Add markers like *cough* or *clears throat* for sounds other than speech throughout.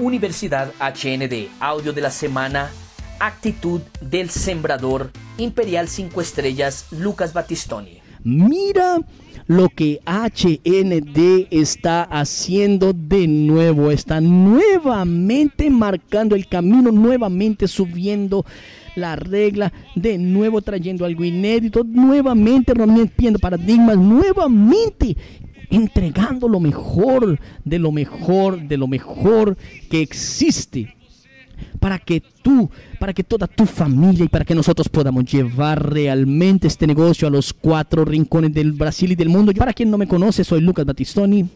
Universidad HND, audio de la semana, actitud del sembrador, Imperial 5 estrellas, Lucas Battistoni. Mira lo que HND está haciendo de nuevo. Está nuevamente marcando el camino, nuevamente subiendo la regla, de nuevo trayendo algo inédito, nuevamente rompiendo paradigmas, nuevamente entregando lo mejor de lo mejor de lo mejor que existe para que tú, para que toda tu familia y para que nosotros podamos llevar realmente este negocio a los cuatro rincones del Brasil y del mundo. Para quien no me conoce, soy Lucas Battistoni.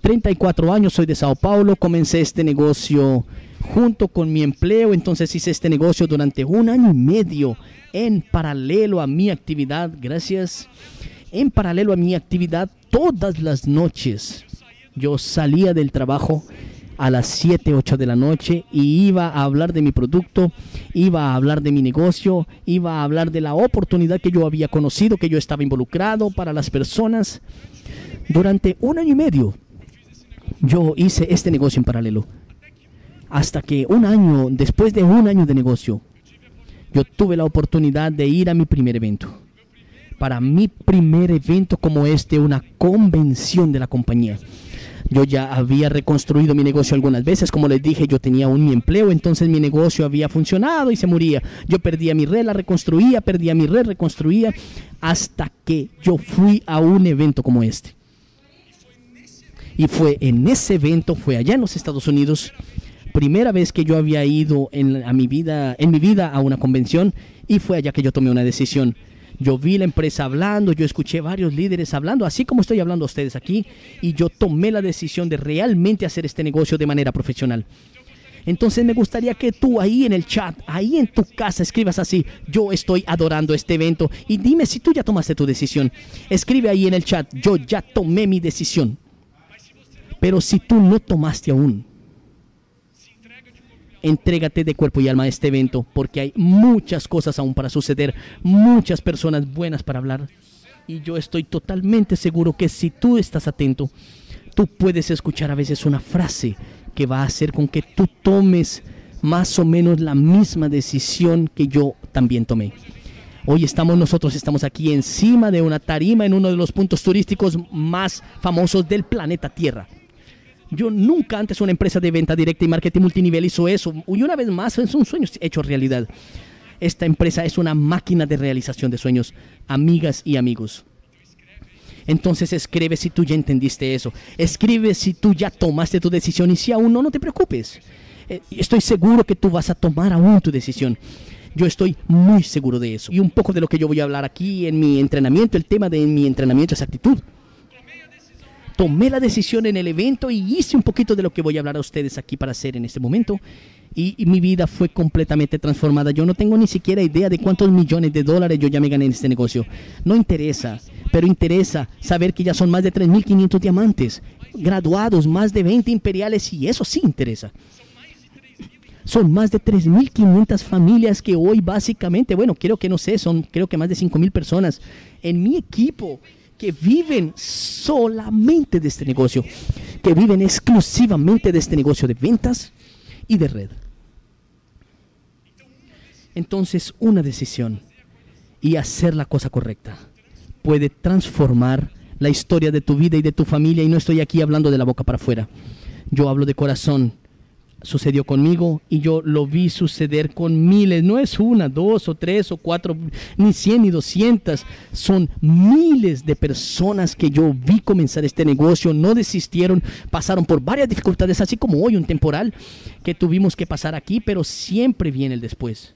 34 años, soy de Sao Paulo, comencé este negocio junto con mi empleo, entonces hice este negocio durante un año y medio en paralelo a mi actividad, gracias, en paralelo a mi actividad todas las noches. Yo salía del trabajo a las 7, 8 de la noche y iba a hablar de mi producto, iba a hablar de mi negocio, iba a hablar de la oportunidad que yo había conocido, que yo estaba involucrado para las personas. Durante un año y medio yo hice este negocio en paralelo. Hasta que un año, después de un año de negocio, yo tuve la oportunidad de ir a mi primer evento. Para mi primer evento como este, una convención de la compañía. Yo ya había reconstruido mi negocio algunas veces, como les dije, yo tenía un mi empleo, entonces mi negocio había funcionado y se moría. Yo perdía mi red, la reconstruía, perdía mi red, reconstruía, hasta que yo fui a un evento como este. Y fue en ese evento, fue allá en los Estados Unidos, primera vez que yo había ido en, a mi vida, en mi vida a una convención y fue allá que yo tomé una decisión yo vi la empresa hablando, yo escuché varios líderes hablando, así como estoy hablando a ustedes aquí, y yo tomé la decisión de realmente hacer este negocio de manera profesional. Entonces me gustaría que tú ahí en el chat, ahí en tu casa, escribas así, yo estoy adorando este evento y dime si tú ya tomaste tu decisión. Escribe ahí en el chat, yo ya tomé mi decisión. Pero si tú no tomaste aún, entrégate de cuerpo y alma a este evento porque hay muchas cosas aún para suceder, muchas personas buenas para hablar. Y yo estoy totalmente seguro que si tú estás atento, tú puedes escuchar a veces una frase que va a hacer con que tú tomes más o menos la misma decisión que yo también tomé. Hoy estamos nosotros, estamos aquí encima de una tarima en uno de los puntos turísticos más famosos del planeta Tierra. Yo nunca antes una empresa de venta directa y marketing multinivel hizo eso. Y una vez más es un sueño hecho realidad. Esta empresa es una máquina de realización de sueños, amigas y amigos. Entonces escribe si tú ya entendiste eso. Escribe si tú ya tomaste tu decisión y si aún no, no te preocupes. Eh, estoy seguro que tú vas a tomar aún tu decisión. Yo estoy muy seguro de eso. Y un poco de lo que yo voy a hablar aquí en mi entrenamiento, el tema de mi entrenamiento es actitud tomé la decisión en el evento y hice un poquito de lo que voy a hablar a ustedes aquí para hacer en este momento. Y, mi vida fue completamente transformada. Yo no tengo ni siquiera idea de cuántos millones de dólares yo ya me gané en este negocio. No interesa, pero interesa saber que ya son más de 3.500 diamantes, graduados, más de 20 imperiales y eso sí interesa. Son más de 3.500 familias que hoy básicamente, bueno, creo que no sé, son creo que más de 5.000 personas en mi equipo que viven solamente de este negocio, que viven exclusivamente de este negocio de ventas y de red. Entonces, una decisión y hacer la cosa correcta puede transformar la historia de tu vida y de tu familia y no estoy aquí hablando de la boca para afuera. Yo hablo de corazón sucedió conmigo y yo lo vi suceder con miles, no es una, dos o tres o cuatro, ni cien ni doscientas, son miles de personas que yo vi comenzar este negocio, no desistieron, pasaron por varias dificultades, así como hoy un temporal que tuvimos que pasar aquí, pero siempre viene el después.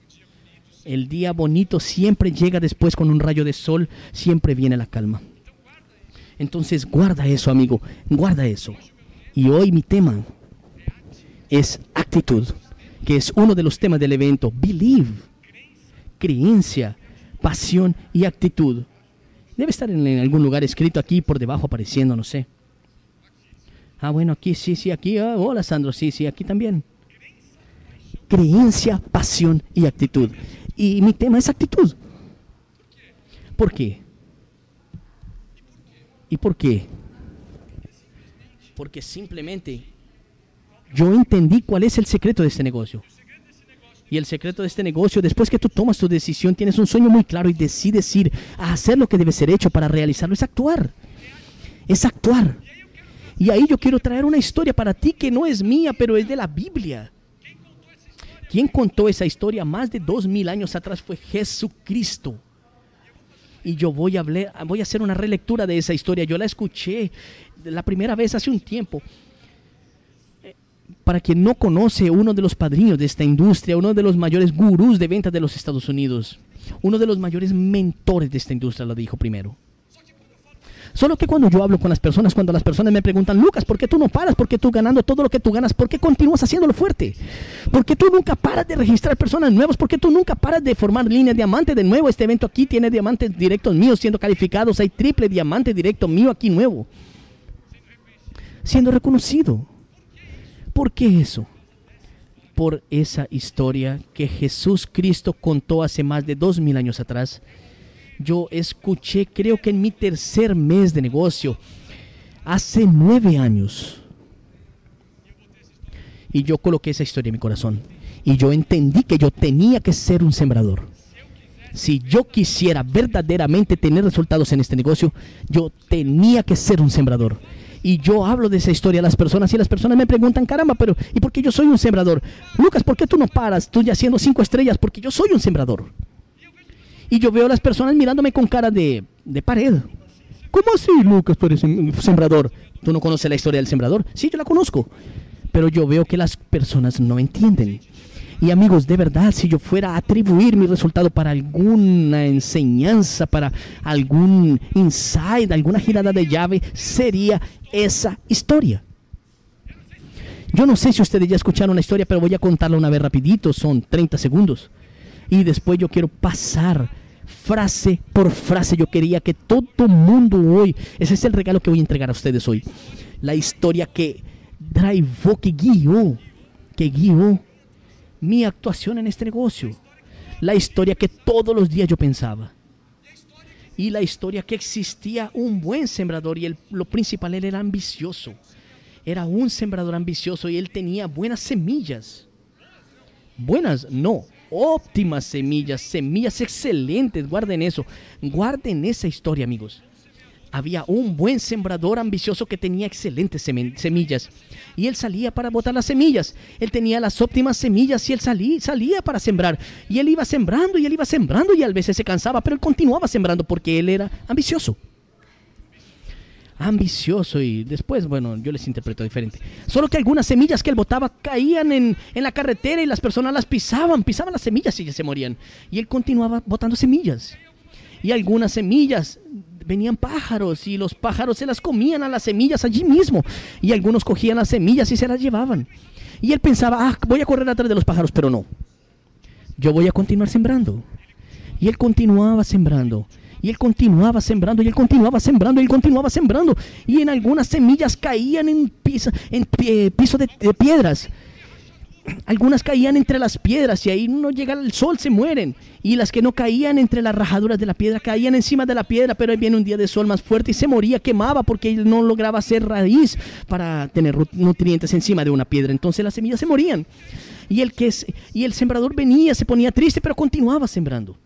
El día bonito siempre llega después con un rayo de sol, siempre viene la calma. Entonces guarda eso, amigo, guarda eso. Y hoy mi tema es actitud, que es uno de los temas del evento. Believe, creencia, pasión y actitud. Debe estar en, algún lugar escrito aquí por debajo apareciendo, no sé. Ah, bueno, aquí sí, sí, aquí. Ah, hola, Sandro, sí, sí, aquí también. Creencia, pasión y actitud. Y mi tema es actitud. ¿Por qué? ¿Y por qué? Porque simplemente yo entendí cuál es el secreto de este negocio. Y el secreto de este negocio, después que tú tomas tu decisión, tienes un sueño muy claro y decides ir a hacer lo que debe ser hecho para realizarlo, es actuar. Es actuar. Y ahí yo quiero traer una historia para ti que no es mía, pero es de la Biblia. Quien contó esa historia más de dos mil años atrás fue Jesucristo. Y yo voy a, hablar, voy a hacer una relectura de esa historia. Yo la escuché la primera vez hace un tiempo. Para quien no conoce, uno de los padrinos de esta industria, uno de los mayores gurús de ventas de los Estados Unidos, uno de los mayores mentores de esta industria lo dijo primero. Solo que cuando yo hablo con las personas, cuando las personas me preguntan, Lucas, ¿por qué tú no paras? ¿Por qué tú ganando todo lo que tú ganas? ¿Por qué continúas haciéndolo fuerte? ¿Por qué tú nunca paras de registrar personas nuevas? ¿Por qué tú nunca paras de formar líneas diamante de nuevo? Este evento aquí tiene diamantes directos míos siendo calificados. Hay triple diamante directo mío aquí nuevo. Siendo reconocido. ¿Por qué eso? Por esa historia que Jesús Cristo contó hace más de dos mil años atrás yo escuché, creo que en mi tercer mes de negocio, hace nueve años. Y yo coloqué esa historia en mi corazón. Y yo entendí que yo tenía que ser un sembrador. Si yo quisiera verdaderamente tener resultados en este negocio, yo tenía que ser un sembrador. Y yo hablo de esa historia a las personas y las personas me preguntan, caramba, pero ¿y por qué yo soy un sembrador? Lucas, ¿por qué tú no paras? Tú ya haciendo cinco estrellas, porque yo soy un sembrador. Y yo veo a las personas mirándome con cara de, de pared. ¿Cómo así, Lucas, tú eres un sembrador? ¿Tú no conoces la historia del sembrador? Sí, yo la conozco. Pero yo veo que las personas no entienden. Y amigos, de verdad, si yo fuera a atribuir mi resultado para alguna enseñanza, para algún insight, alguna girada de llave, sería esa historia. Yo no sé si ustedes ya escucharon la historia, pero voy a contarla una vez rapidito, son 30 segundos y después yo quiero pasar frase por frase. Yo quería que todo mundo hoy, ese es el regalo que voy a entregar a ustedes hoy. La historia que drivó, que guió, que guió mi actuación en este negocio. La historia que todos los días yo pensaba. Y la historia que existía un buen sembrador y el, lo principal, él era ambicioso. Era un sembrador ambicioso y él tenía buenas semillas. Buenas, no, óptimas semillas, semillas excelentes. Guarden eso, guarden esa historia, amigos. Había un buen sembrador ambicioso que tenía excelentes semillas. Y él salía para botar las semillas. Él tenía las óptimas semillas y él salía, salía para sembrar. Y él iba sembrando y él iba sembrando y a veces se cansaba, pero él continuaba sembrando porque él era ambicioso ambicioso y después, bueno, yo les interpreto diferente. Solo que algunas semillas que él botaba caían en, la carretera y las personas las pisaban, pisaban las semillas y ya se morían. Y él continuaba botando semillas. Y algunas semillas venían pájaros y los pájaros se las comían a las semillas allí mismo. Y algunos cogían las semillas y se las llevaban. Y él pensaba, ah, voy a correr atrás de los pájaros, pero no. Yo voy a continuar sembrando. Y él continuaba sembrando. Y él continuaba sembrando, y él continuaba sembrando, y él continuaba sembrando. Y en algunas semillas caían en piso, en piso de, piedras. Algunas caían entre las piedras y ahí no llega el sol, se mueren. Y las que no caían entre las rajaduras de la piedra, caían encima de la piedra, pero ahí viene un día de sol más fuerte y se moría, quemaba porque no lograba hacer raíz para tener nutrientes encima de una piedra. Entonces las semillas se morían. Y el, que y el sembrador venía, se ponía triste, pero continuaba sembrando.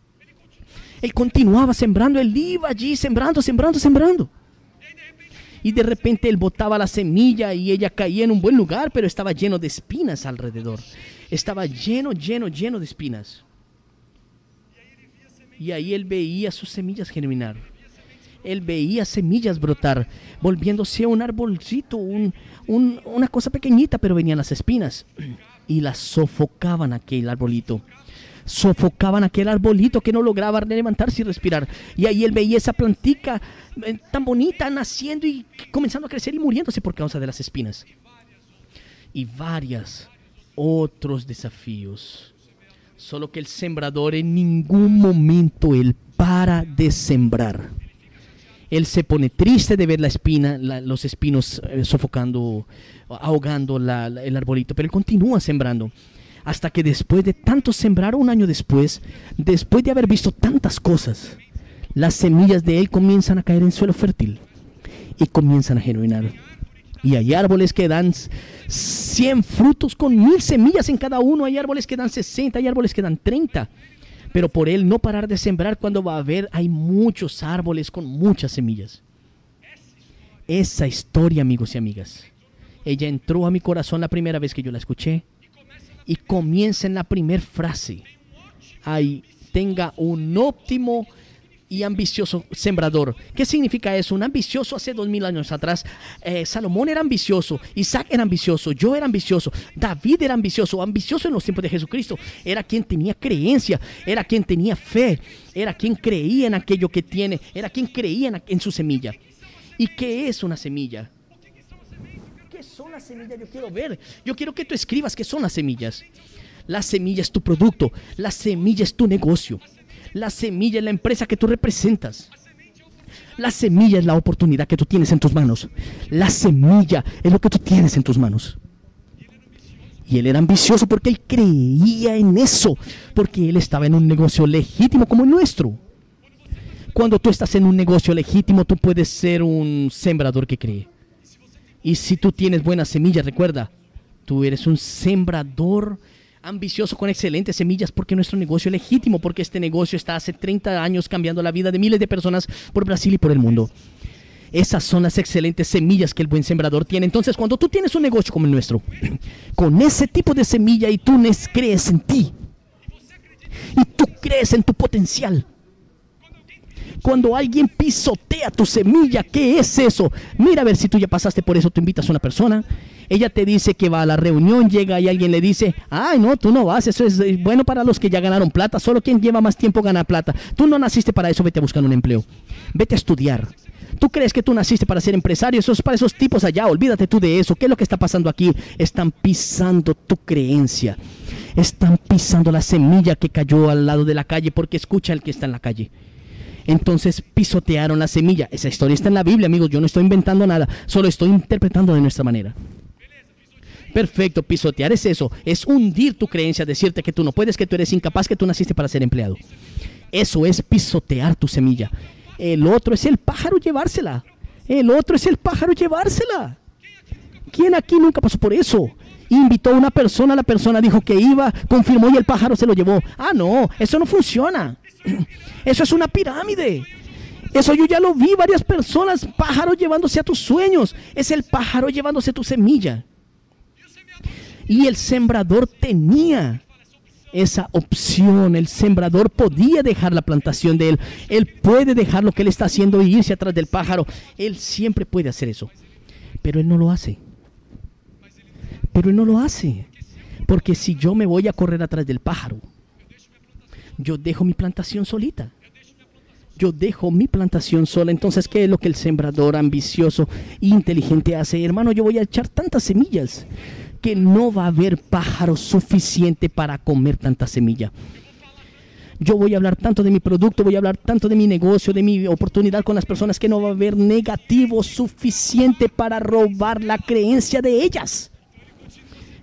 Él continuaba sembrando, él iba allí sembrando, sembrando, sembrando. Y de repente él botaba la semilla y ella caía en un buen lugar, pero estaba lleno de espinas alrededor. Estaba lleno, lleno, lleno de espinas. Y ahí él veía sus semillas germinar. Él veía semillas brotar, volviéndose un arbolcito, una cosa pequeñita, pero venían las espinas *clears throat* y las sofocaban aquel arbolito sofocaban aquel arbolito que no lograba levantarse y respirar. Y ahí él veía esa plantica eh, tan bonita naciendo y comenzando a crecer y muriéndose por causa de las espinas. Y varias otros desafíos. Solo que el sembrador en ningún momento él para de sembrar. Él se pone triste de ver la espina, los espinos eh, sofocando, ahogando el arbolito, pero él continúa sembrando hasta que después de tanto sembrar un año después, después de haber visto tantas cosas, las semillas de él comienzan a caer en suelo fértil y comienzan a germinar. Y hay árboles que dan 100 frutos con mil semillas en cada uno. Hay árboles que dan 60, hay árboles que dan 30. Pero por él no parar de sembrar cuando va a haber, hay muchos árboles con muchas semillas. Esa historia, amigos y amigas, ella entró a mi corazón la primera vez que yo la escuché y comienza en la primera frase. Ay, tenga un óptimo y ambicioso sembrador. ¿Qué significa eso? Un ambicioso hace dos mil años atrás. Eh, Salomón era ambicioso, Isaac era ambicioso, yo era ambicioso, David era ambicioso, ambicioso en los tiempos de Jesucristo. Era quien tenía creencia, era quien tenía fe, era quien creía en aquello que tiene, era quien creía en, su semilla. ¿Y qué es una semilla? ¿Qué son las semillas? Yo quiero ver. Yo quiero que tú escribas qué son las semillas. La semilla es tu producto, la semilla es tu negocio. La semilla es la empresa que tú representas. La semilla es la oportunidad que tú tienes en tus manos. La semilla es lo que tú tienes en tus manos. Y él era ambicioso porque él creía en eso, porque él estaba en un negocio legítimo como el nuestro. Cuando tú estás en un negocio legítimo, tú puedes ser un sembrador que cree. Y si tú tienes buenas semillas, recuerda, tú eres un sembrador ambicioso con excelentes semillas porque nuestro negocio es legítimo, porque este negocio está hace 30 años cambiando la vida de miles de personas por Brasil y por el mundo. Esas son las excelentes semillas que el buen sembrador tiene. Entonces, cuando tú tienes un negocio como el nuestro, *clears throat* con ese tipo de semilla y tú crees en ti, y tú crees en tu potencial, cuando alguien pisotea tu semilla, ¿qué es eso? Mira a ver si tú ya pasaste por eso, tú invitas a una persona ella te dice que va a la reunión, llega y alguien le dice, ay, no, tú no vas, eso es eh, bueno para los que ya ganaron plata, solo quien lleva más tiempo gana plata. Tú no naciste para eso, vete a buscar un empleo, vete a estudiar. ¿Tú crees que tú naciste para ser empresario? Eso es para esos tipos allá, olvídate tú de eso. ¿Qué es lo que está pasando aquí? Están pisando tu creencia. Están pisando la semilla que cayó al lado de la calle porque escucha el que está en la calle. Entonces pisotearon la semilla. Esa historia está en la Biblia, amigos. Yo no estoy inventando nada, solo estoy interpretando de nuestra manera. Perfecto, pisotear es eso, es hundir tu creencia, decirte que tú no puedes, que tú eres incapaz, que tú naciste para ser empleado. Eso es pisotear tu semilla. El otro es el pájaro llevársela. El otro es el pájaro llevársela. ¿Quién aquí nunca pasó por eso? Invitó a una persona, la persona dijo que iba, confirmó y el pájaro se lo llevó. Ah, no, eso no funciona. *clears throat* Eso es una pirámide. Eso yo ya lo vi, varias personas, pájaros llevándose a tus sueños. Es el pájaro llevándose tu semilla. Y el sembrador tenía esa opción. El sembrador podía dejar la plantación de él. Él puede dejar lo que él está haciendo e irse atrás del pájaro. Él siempre puede hacer eso. Pero él no lo hace. Pero él no lo hace. Porque si yo me voy a correr atrás del pájaro, yo dejo mi plantación solita. Yo dejo mi plantación sola. Entonces, ¿qué es lo que el sembrador ambicioso e inteligente hace? Hermano, yo voy a echar tantas semillas que no va a haber pájaro suficiente para comer tanta semilla. Yo voy a hablar tanto de mi producto, voy a hablar tanto de mi negocio, de mi oportunidad con las personas que no va a haber negativo suficiente para robar la creencia de ellas.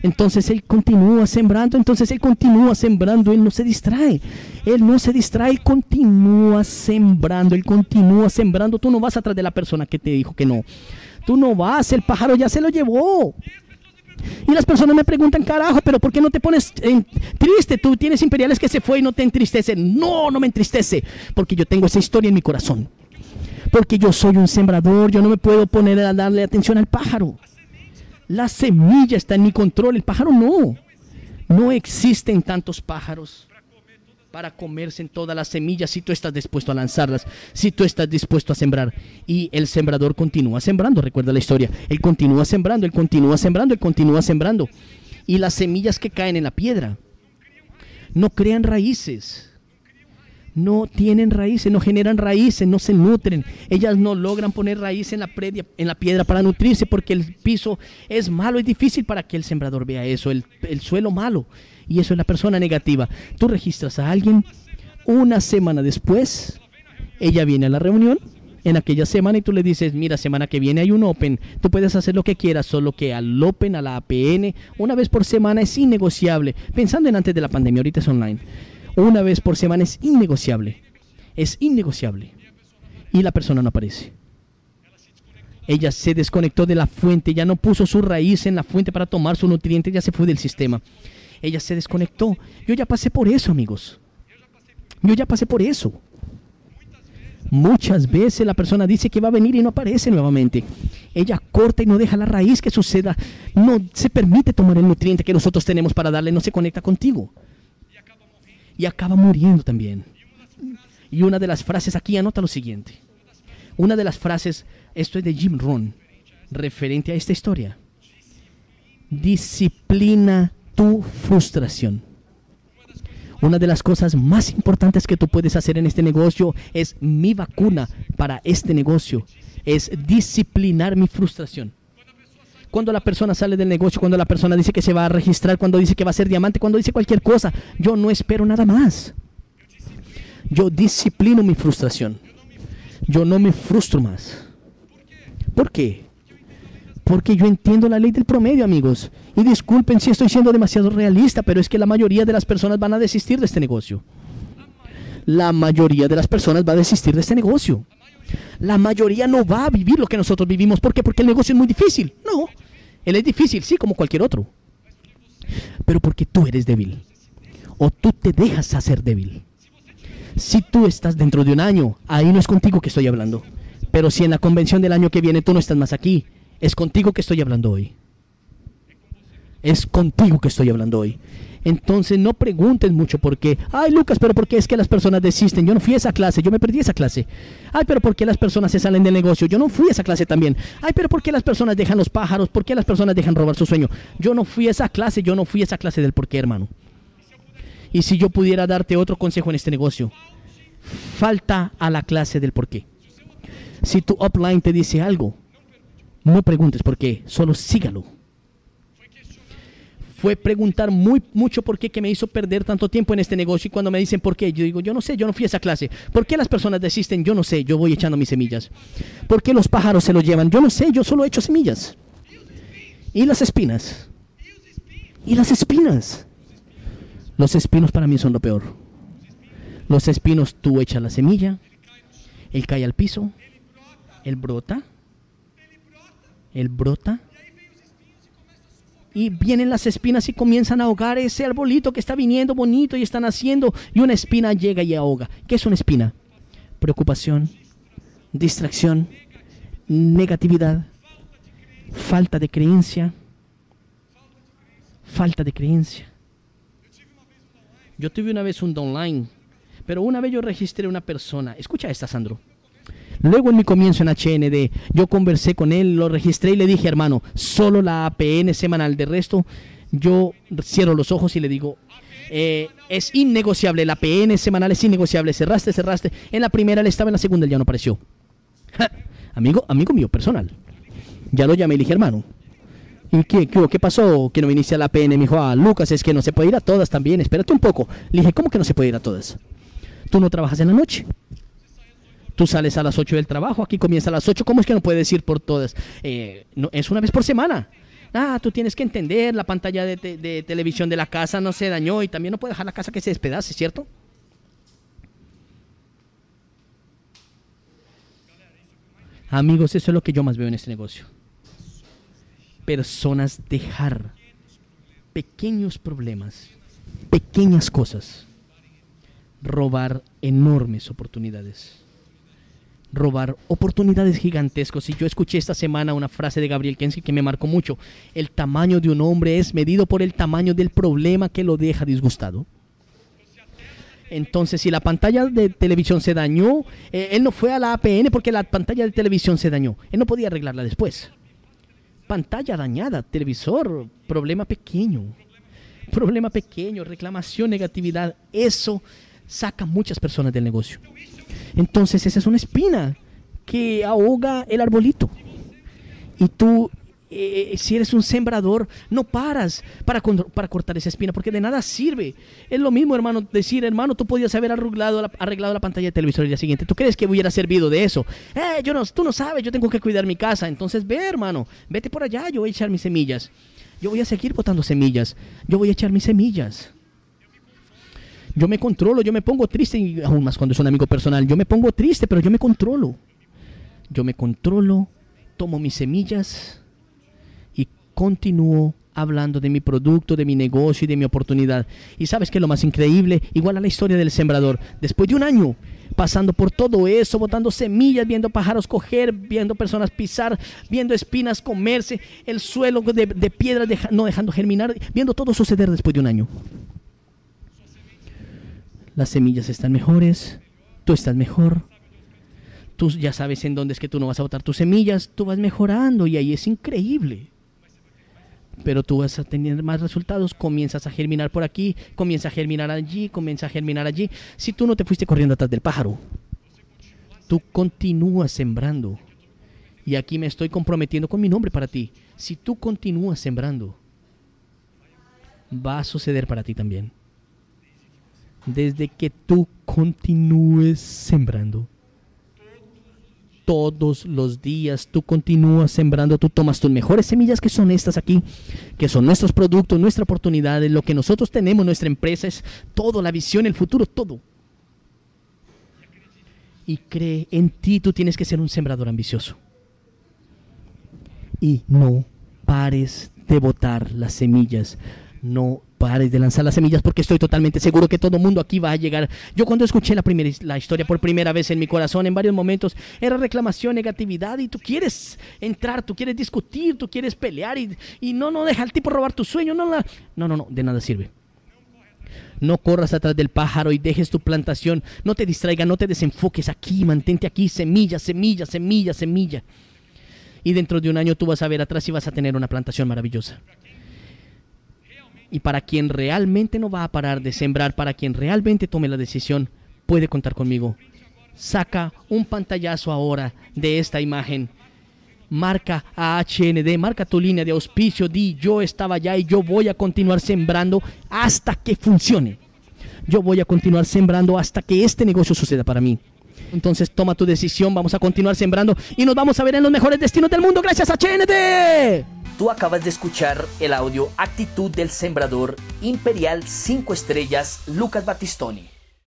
Entonces Él continúa sembrando, entonces Él continúa sembrando, Él no se distrae. Él no se distrae, continúa sembrando, Él continúa sembrando. Tú no vas atrás de la persona que te dijo que no. Tú no vas, el pájaro ya se lo llevó. Y las personas me preguntan, carajo, pero ¿por qué no te pones triste? Tú tienes imperiales que se fue y no te entristece. No, no me entristece, porque yo tengo esa historia en mi corazón. Porque yo soy un sembrador, yo no me puedo poner a darle atención al pájaro. La semilla está en mi control, el pájaro no. No existen tantos pájaros para comerse en todas las semillas si tú estás dispuesto a lanzarlas, si tú estás dispuesto a sembrar. Y el sembrador continúa sembrando, recuerda la historia. Él continúa sembrando, él continúa sembrando, él continúa sembrando. Y las semillas que caen en la piedra no crean raíces. No tienen raíces, no generan raíces, no se nutren. Ellas no logran poner raíces en la, la piedra para nutrirse porque el piso es malo, es difícil para que el sembrador vea eso, el, el suelo malo y eso es la persona negativa. Tú registras a alguien, una semana después, ella viene a la reunión en aquella semana y tú le dices, mira, semana que viene hay un Open, tú puedes hacer lo que quieras, solo que al Open, a la APN, una vez por semana es innegociable. Pensando en antes de la pandemia, ahorita es online. Una vez por semana es innegociable. Es innegociable. Y la persona no aparece. Ella se desconectó de la fuente, ya no puso su raíz en la fuente para tomar su nutriente, ya se fue del sistema. Ella se desconectó. Yo ya pasé por eso, amigos. Yo ya pasé por eso. Muchas veces la persona dice que va a venir y no aparece nuevamente. Ella corta y no deja la raíz que suceda. No se permite tomar el nutriente que nosotros tenemos para darle, no se conecta contigo. Y acaba muriendo también. Y una de las frases aquí anota lo siguiente. Una de las frases, esto es de Jim Rohn, referente a esta historia. Disciplina tu frustración. Una de las cosas más importantes que tú puedes hacer en este negocio es mi vacuna para este negocio. Es disciplinar mi frustración. Cuando la persona sale del negocio, cuando la persona dice que se va a registrar, cuando dice que va a ser diamante, cuando dice cualquier cosa, yo no espero nada más. Yo disciplino mi frustración. Yo no me frustro más. ¿Por qué? Porque yo entiendo la ley del promedio, amigos. Y disculpen si estoy siendo demasiado realista, pero es que la mayoría de las personas van a desistir de este negocio. La mayoría de las personas va a desistir de este negocio. La mayoría no va a vivir lo que nosotros vivimos. ¿Por qué? Porque el negocio es muy difícil. No, él es difícil, sí, como cualquier otro. Pero porque tú eres débil. O tú te dejas hacer débil. Si tú estás dentro de un año, ahí no es contigo que estoy hablando. Pero si en la convención del año que viene tú no estás más aquí, es contigo que estoy hablando hoy. Es contigo que estoy hablando hoy. Entonces no pregunten mucho por qué. Ay, Lucas, pero ¿por qué es que las personas desisten? Yo no fui a esa clase, yo me perdí esa clase. Ay, pero ¿por qué las personas se salen del negocio? Yo no fui a esa clase también. Ay, pero ¿por qué las personas dejan los pájaros? ¿Por qué las personas dejan robar su sueño? Yo no fui a esa clase, yo no fui a esa clase del por qué, hermano. Y si yo pudiera darte otro consejo en este negocio, falta a la clase del por qué. Si tu upline te dice algo, no preguntes por qué, solo sígalo fue preguntar muy mucho por qué que me hizo perder tanto tiempo en este negocio y cuando me dicen por qué, yo digo, yo no sé, yo no fui a esa clase. ¿Por qué las personas desisten? Yo no sé, yo voy echando mis semillas. ¿Por qué los pájaros se lo llevan? Yo no sé, yo solo echo semillas. ¿Y las espinas? ¿Y las espinas? Los espinos para mí son lo peor. Los espinos tú echas la semilla, él cae al piso, él brota, él brota y vienen las espinas y comienzan a ahogar ese arbolito que está viniendo bonito y están haciendo y una espina llega y ahoga. ¿Qué es una espina? Preocupación, distracción, negatividad, falta de creencia, falta de creencia. Yo tuve una vez un online, pero una vez yo registré una persona. Escucha esta, Sandro. Luego en mi comienzo en HND, yo conversé con él, lo registré y le dije, hermano, solo la APN semanal, de resto, yo cierro los ojos y le digo, eh, es innegociable, la APN semanal es innegociable, cerraste, cerraste. En la primera él estaba, en la segunda él ya no apareció. *laughs* amigo, amigo mío, personal. Ya lo llamé y dije, hermano, ¿Y qué, qué, pasó que no viniste a la APN? Me dijo, ah, Lucas, es que no se puede ir a todas también, espérate un poco. Le dije, ¿cómo que no se puede ir a todas? Tú no trabajas en la noche. Tú sales a las 8 del trabajo, aquí comienza a las 8. ¿Cómo es que no puedes ir por todas? Eh, no, es una vez por semana. Ah, tú tienes que entender, la pantalla de, televisión de la casa no se dañó y también no puede dejar la casa que se despedace, ¿cierto? Amigos, eso es lo que yo más veo en este negocio. Personas dejar pequeños problemas, pequeñas cosas, robar enormes oportunidades robar oportunidades gigantescos. Y yo escuché esta semana una frase de Gabriel Kensky que me marcó mucho. El tamaño de un hombre es medido por el tamaño del problema que lo deja disgustado. Entonces, si la pantalla de televisión se dañó, eh, él no fue a la APN porque la pantalla de televisión se dañó. Él no podía arreglarla después. Pantalla dañada, televisor, problema pequeño. Problema pequeño, reclamación, negatividad. Eso saca muchas personas del negocio. Entonces esa es una espina que ahoga el arbolito. Y tú, eh, si eres un sembrador, no paras para, para cortar esa espina, porque de nada sirve. Es lo mismo, hermano, decir, hermano, tú podías haber arreglado la, arreglado la pantalla de televisor el día siguiente. ¿Tú crees que hubiera servido de eso? Eh, yo no, tú no sabes, yo tengo que cuidar mi casa. Entonces ve, hermano, vete por allá, yo voy a echar mis semillas. Yo voy a seguir botando semillas. Yo voy a echar mis semillas. Yo me controlo, yo me pongo triste, y aún más cuando es un amigo personal, yo me pongo triste, pero yo me controlo. Yo me controlo tomo mis semillas y continúo hablando de mi producto, de mi negocio y de mi oportunidad. Y sabes que lo más increíble, igual a la historia del sembrador, después de un año pasando por todo eso, botando semillas, viendo pájaros coger, viendo personas pisar, viendo espinas comerse, el suelo de, de piedras no dejando germinar, viendo todo suceder después de un año. Las semillas están mejores, tú estás mejor, tú ya sabes en dónde es que tú no vas a botar tus semillas, tú vas mejorando y ahí es increíble pero tú vas a tener más resultados, comienzas a germinar por aquí, comienza a germinar allí, comienza a germinar allí. Si tú no te fuiste corriendo atrás del pájaro, tú continúas sembrando. Y aquí me estoy comprometiendo con mi nombre para ti. Si tú continúas sembrando, va a suceder para ti también. Desde que tú continúes sembrando todos los días tú continúas sembrando, tú tomas tus mejores semillas que son estas aquí, que son nuestros productos, nuestra oportunidad, lo que nosotros tenemos, nuestra empresa es todo, la visión, el futuro, todo. Y cree en ti, tú tienes que ser un sembrador ambicioso. Y no pares de botar las semillas, no pares de lanzar las semillas porque estoy totalmente seguro que todo mundo aquí va a llegar. Yo cuando escuché la, primera, la historia por primera vez en mi corazón, en varios momentos, era reclamación, negatividad y tú quieres entrar, tú quieres discutir, tú quieres pelear y, y no, no deja al tipo robar tu sueño, no, no, no, no, de nada sirve. No corras atrás del pájaro y dejes tu plantación. No te distraiga, no te desenfoques aquí, mantente aquí, semilla, semilla, semilla, semilla. Y dentro de un año tú vas a ver atrás y vas a tener una plantación maravillosa. Y para quien realmente no va a parar de sembrar, para quien realmente tome la decisión, puede contar conmigo. Saca un pantallazo ahora de esta imagen. Marca a HND, marca tu línea de auspicio, di yo estaba allá y yo voy a continuar sembrando hasta que funcione. Yo voy a continuar sembrando hasta que este negocio suceda para mí. Entonces toma tu decisión, vamos a continuar sembrando y nos vamos a ver en los mejores destinos del mundo gracias a HND. Tú acabas de escuchar el audio Actitud del Sembrador Imperial 5 Estrellas Lucas Battistoni.